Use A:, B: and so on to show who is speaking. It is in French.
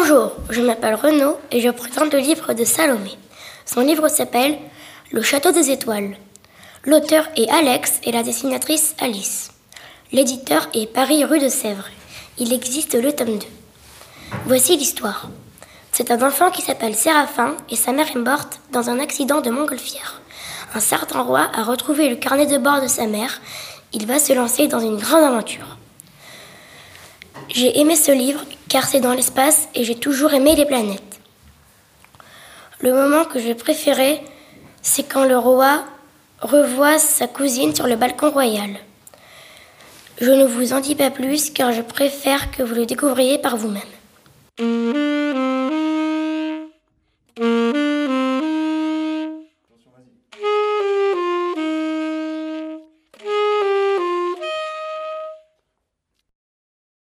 A: Bonjour, je m'appelle Renaud et je présente le livre de Salomé. Son livre s'appelle Le Château des Étoiles. L'auteur est Alex et la dessinatrice Alice. L'éditeur est Paris rue de Sèvres. Il existe le tome 2. Voici l'histoire. C'est un enfant qui s'appelle Séraphin et sa mère est morte dans un accident de montgolfière. Un certain roi a retrouvé le carnet de bord de sa mère. Il va se lancer dans une grande aventure. J'ai aimé ce livre car c'est dans l'espace et j'ai toujours aimé les planètes. Le moment que j'ai préféré, c'est quand le roi revoit sa cousine sur le balcon royal. Je ne vous en dis pas plus car je préfère que vous le découvriez par vous-même.